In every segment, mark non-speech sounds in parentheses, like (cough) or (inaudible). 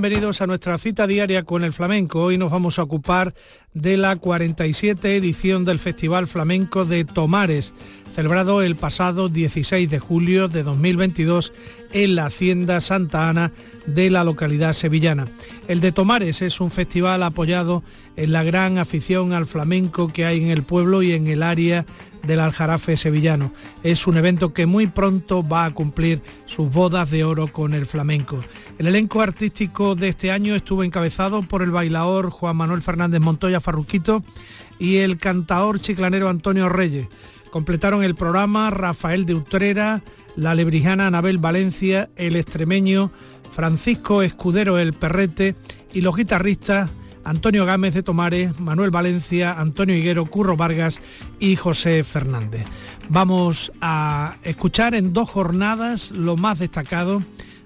Bienvenidos a nuestra cita diaria con el flamenco. Hoy nos vamos a ocupar de la 47 edición del Festival Flamenco de Tomares, celebrado el pasado 16 de julio de 2022 en la Hacienda Santa Ana de la localidad sevillana. El de Tomares es un festival apoyado en la gran afición al flamenco que hay en el pueblo y en el área del Aljarafe sevillano. Es un evento que muy pronto va a cumplir sus bodas de oro con el flamenco. El elenco artístico de este año estuvo encabezado por el bailador Juan Manuel Fernández Montoya Farruquito y el cantador chiclanero Antonio Reyes. Completaron el programa Rafael de Utrera, la lebrijana Anabel Valencia, el extremeño Francisco Escudero El Perrete y los guitarristas Antonio Gámez de Tomares, Manuel Valencia, Antonio Higuero, Curro Vargas y José Fernández. Vamos a escuchar en dos jornadas lo más destacado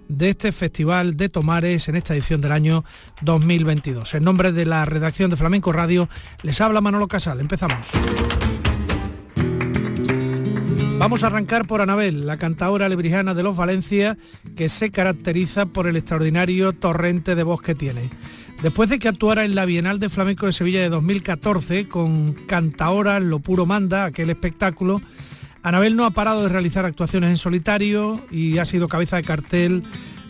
de este Festival de Tomares en esta edición del año 2022. En nombre de la redacción de Flamenco Radio les habla Manolo Casal. Empezamos. Vamos a arrancar por Anabel, la cantadora lebrijana de los Valencia, que se caracteriza por el extraordinario torrente de voz que tiene. Después de que actuara en la Bienal de Flamenco de Sevilla de 2014 con Cantaora, Lo Puro Manda, aquel espectáculo, Anabel no ha parado de realizar actuaciones en solitario y ha sido cabeza de cartel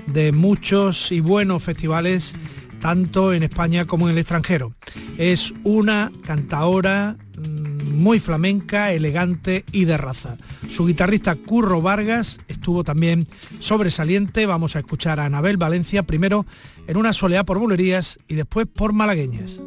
de muchos y buenos festivales, tanto en España como en el extranjero. Es una cantaora mm, muy flamenca, elegante y de raza. Su guitarrista Curro Vargas estuvo también sobresaliente. Vamos a escuchar a Anabel Valencia primero en una soleá por bulerías y después por malagueñas.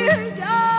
you just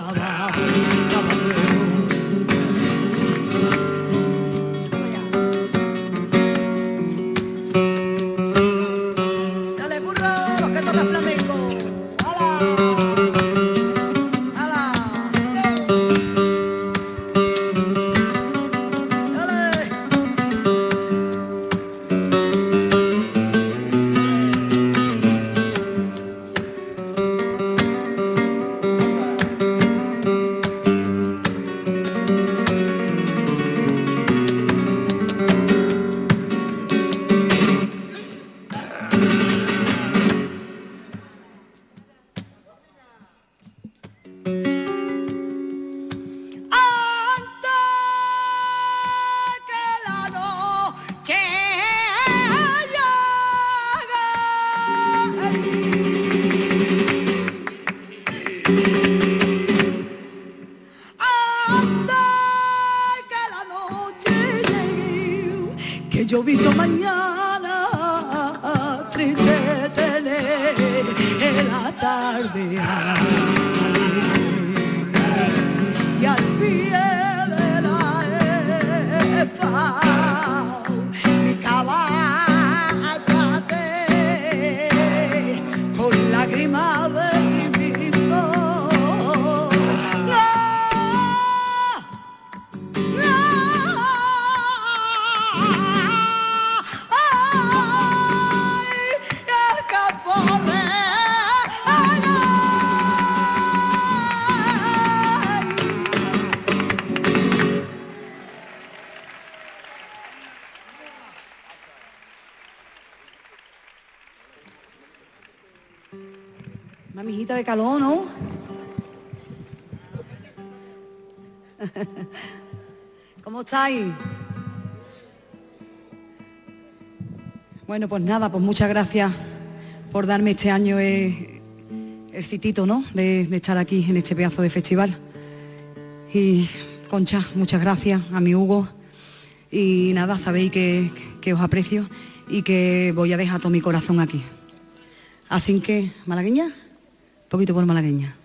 Baba. de calor, ¿no? (laughs) ¿Cómo estáis? Bueno, pues nada, pues muchas gracias por darme este año eh, el citito, ¿no? De, estar aquí en este pedazo de festival. Y Concha, muchas gracias a mi Hugo. Y nada, sabéis que os aprecio y que voy a dejar todo mi corazón aquí. Así que, malagueña poquito por malagueña.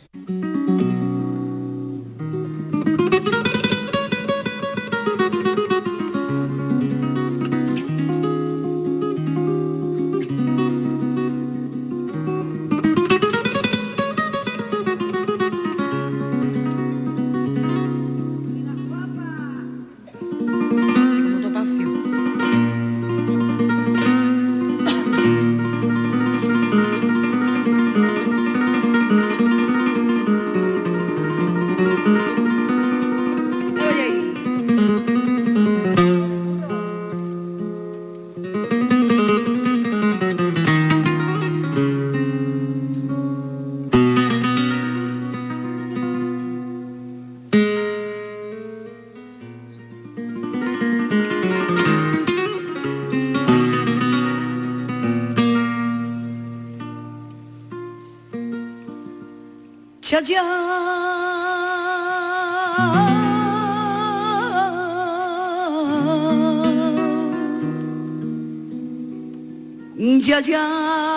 Ya ya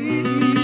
see.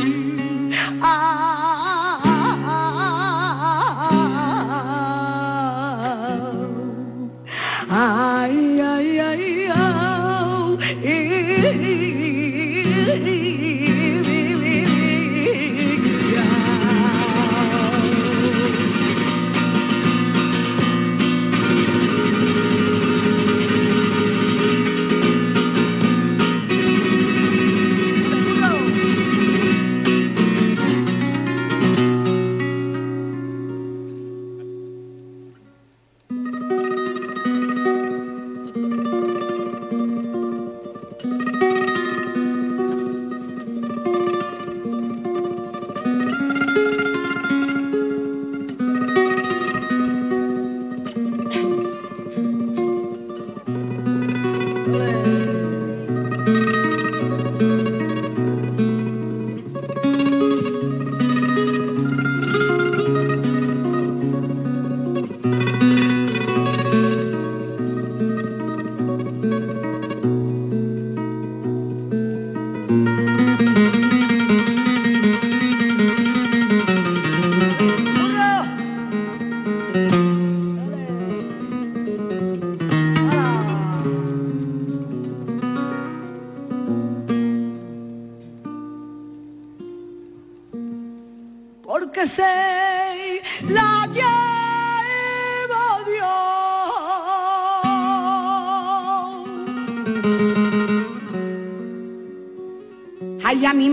Ay a mi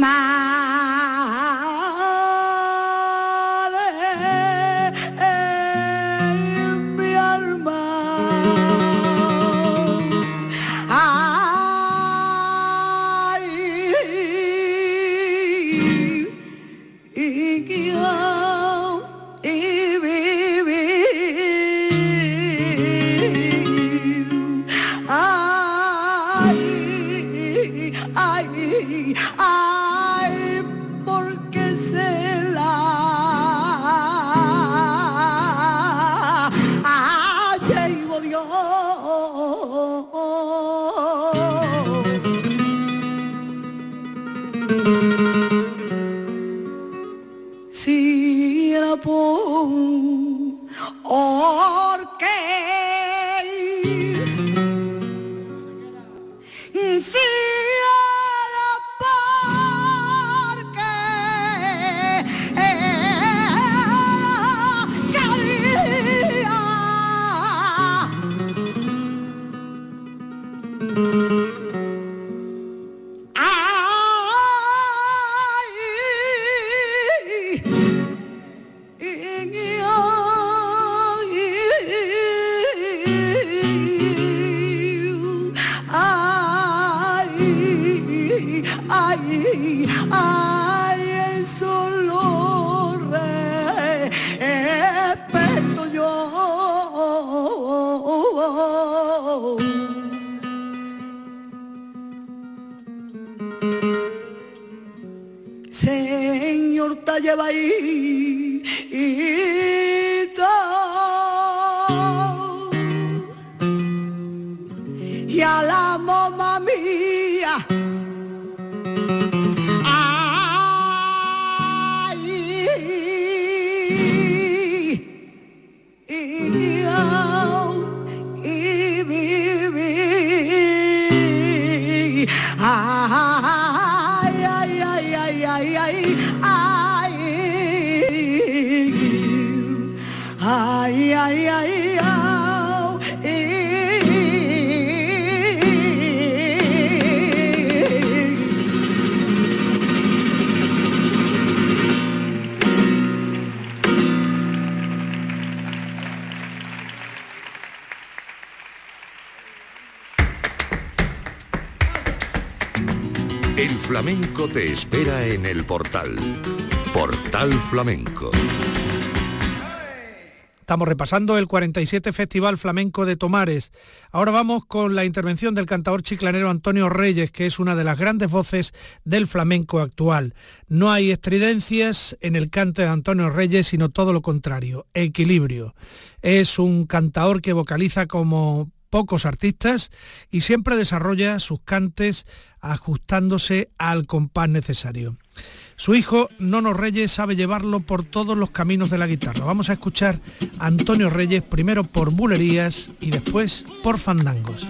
Señor te lleva ahí. Y te espera en el portal. Portal Flamenco. Estamos repasando el 47 Festival Flamenco de Tomares. Ahora vamos con la intervención del cantador chiclanero Antonio Reyes, que es una de las grandes voces del flamenco actual. No hay estridencias en el cante de Antonio Reyes, sino todo lo contrario, equilibrio. Es un cantador que vocaliza como pocos artistas y siempre desarrolla sus cantes ajustándose al compás necesario. Su hijo, Nono Reyes, sabe llevarlo por todos los caminos de la guitarra. Vamos a escuchar a Antonio Reyes primero por bulerías y después por fandangos.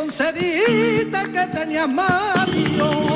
entonces que tenías marido.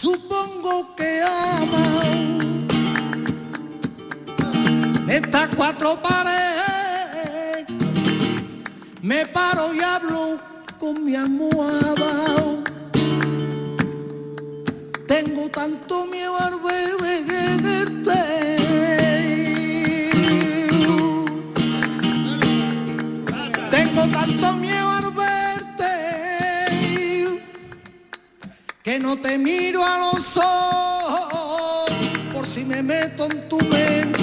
Supongo que ama estas cuatro paredes. Me paro y hablo con mi almohada. Tengo tanto miedo al bebé que Tengo tanto miedo. que no te miro a los ojos por si me meto en tu mente.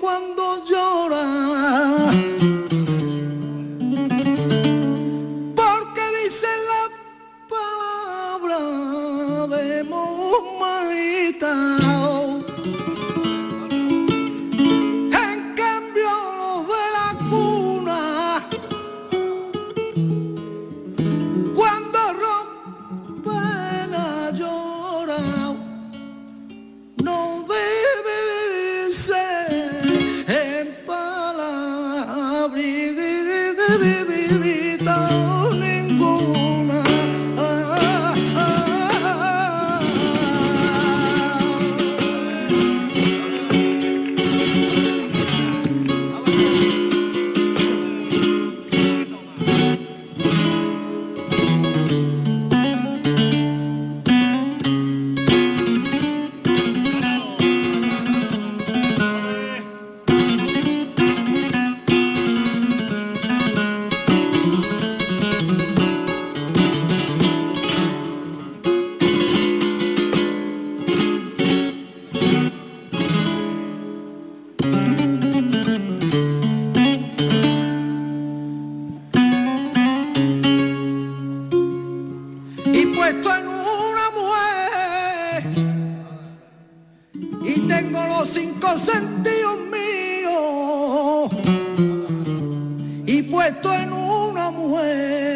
Cuando lloran. puesto en una mujer.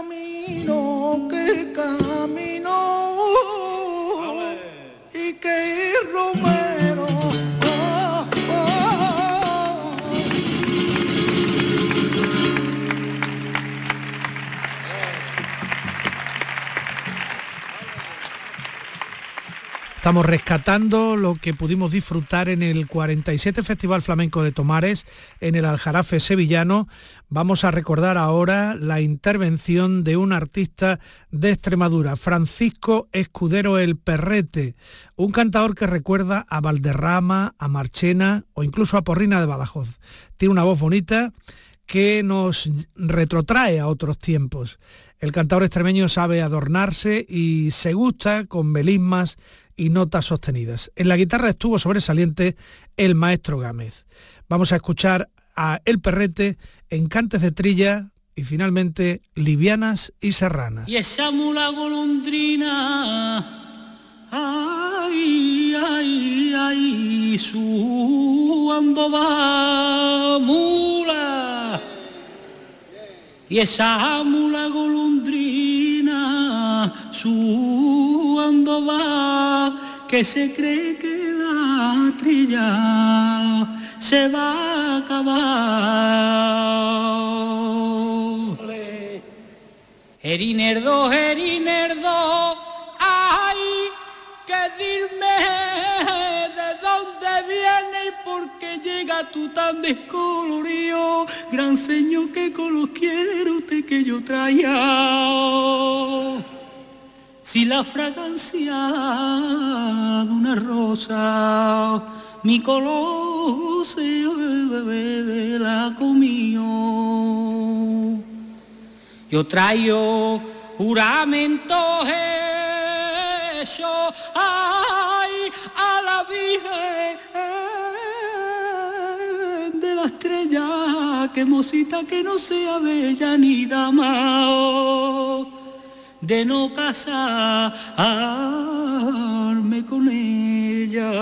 camino, qué camino. Estamos rescatando lo que pudimos disfrutar en el 47 Festival Flamenco de Tomares, en el Aljarafe sevillano. Vamos a recordar ahora la intervención de un artista de Extremadura, Francisco Escudero El Perrete, un cantador que recuerda a Valderrama, a Marchena o incluso a Porrina de Badajoz. Tiene una voz bonita que nos retrotrae a otros tiempos. El cantador extremeño sabe adornarse y se gusta con melismas y notas sostenidas. En la guitarra estuvo sobresaliente el maestro Gámez. Vamos a escuchar a El Perrete en cantes de trilla y finalmente livianas y serranas. Y esa mula golondrina, ay, ay, ay, va mula. Y esa mula golondrina, su cuando va, que se cree que la trilla se va a acabar. Erinerdo, Erinerdo, ay, que dime de dónde viene tú tan descolorido, gran señor que con los quiere usted que yo traía. Si la fragancia de una rosa, mi color se la comió. Yo traigo juramento hecho ay, a la Virgen de la estrella, que mosita que no sea bella ni dama de no casarme con ella.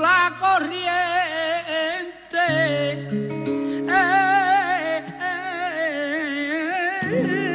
La corriente. Eh, eh,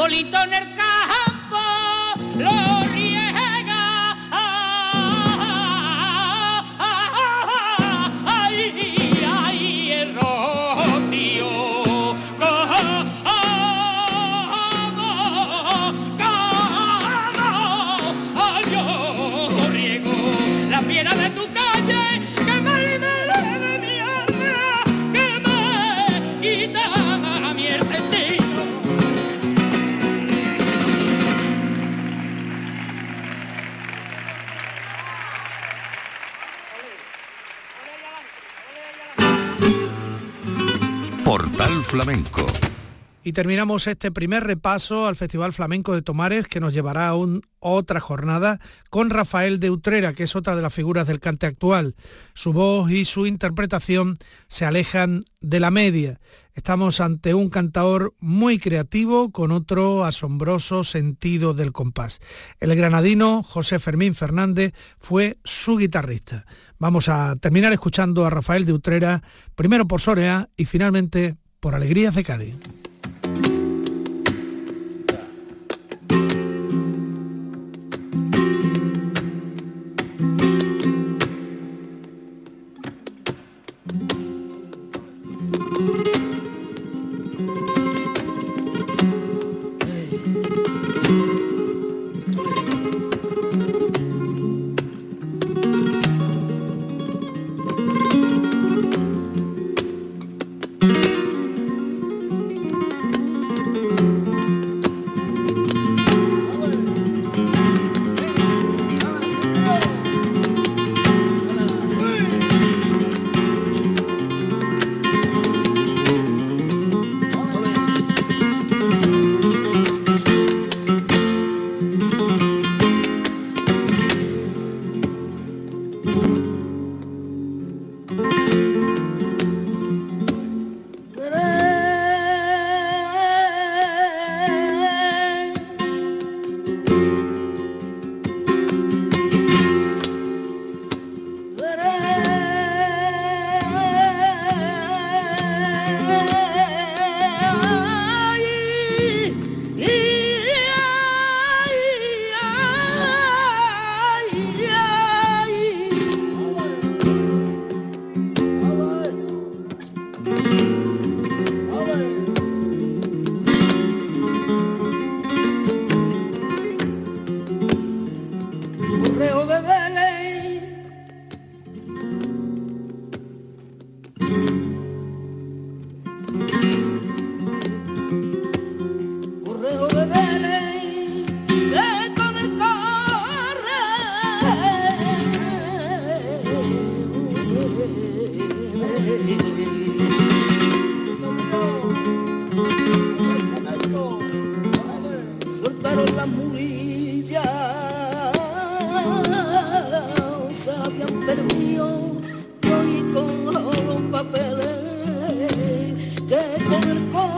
arbolito en el campo Flamenco. Y terminamos este primer repaso al Festival Flamenco de Tomares que nos llevará a un- otra jornada con Rafael de Utrera, que es otra de las figuras del cante actual. Su voz y su interpretación se alejan de la media. Estamos ante un cantador muy creativo con otro asombroso sentido del compás. El granadino José Fermín Fernández fue su guitarrista. Vamos a terminar escuchando a Rafael de Utrera, primero por Sorea y finalmente por Alegrías de.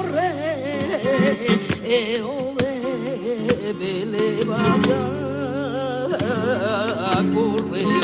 El correo de Belén vaya a correo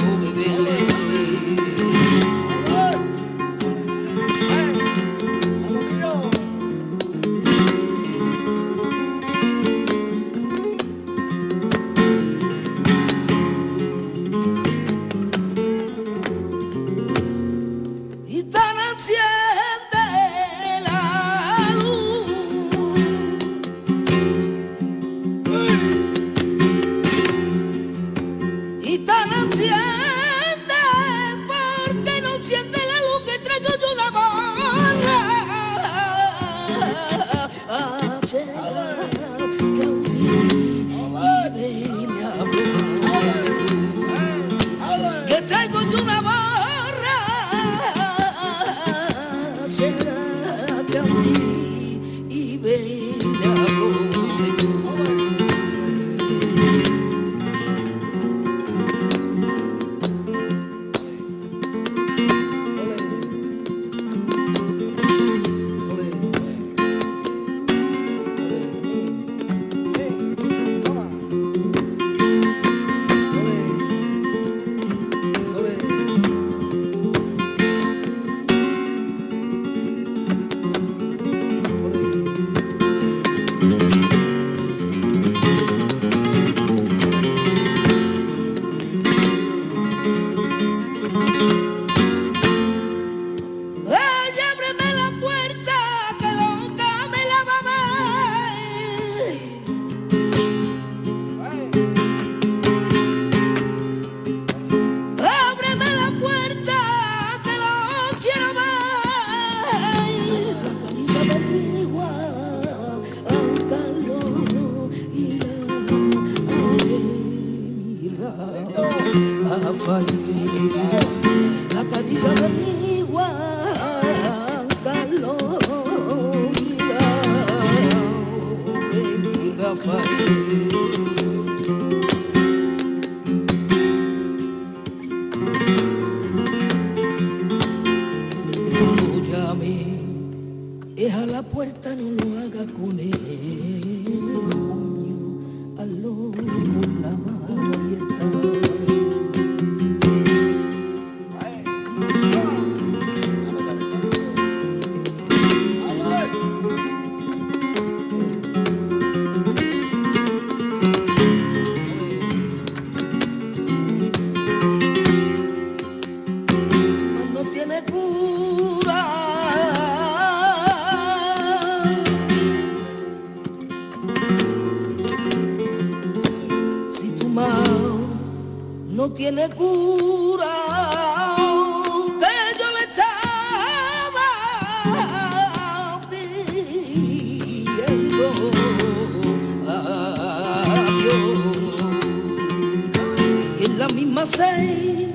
en la misma seis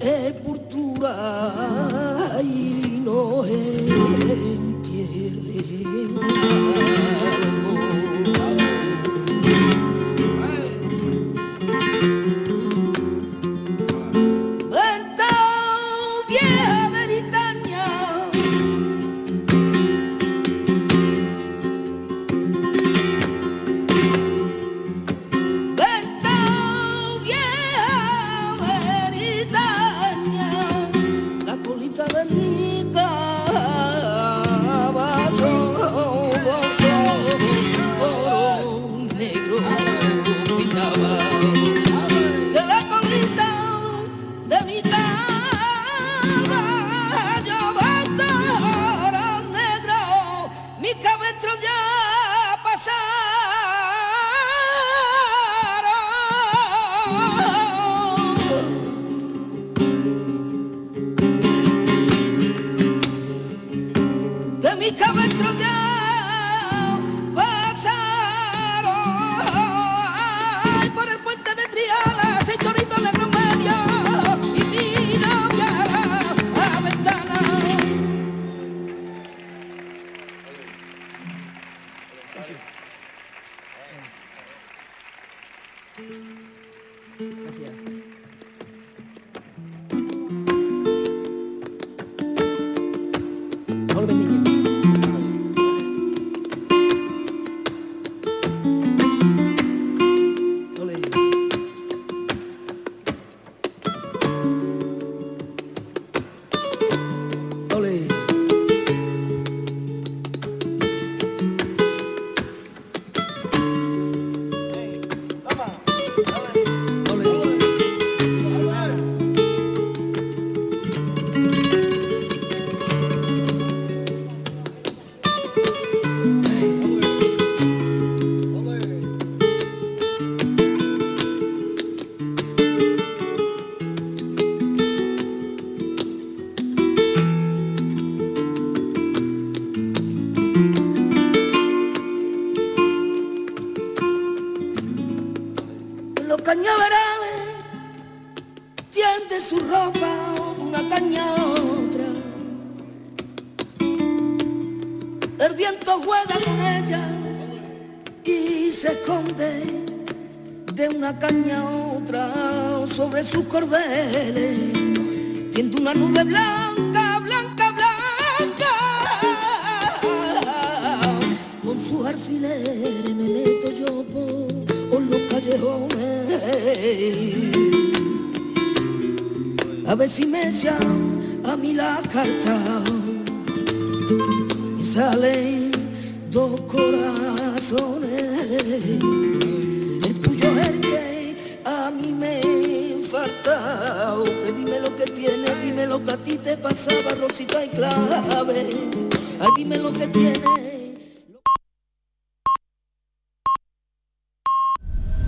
sepultura y no entierren algo.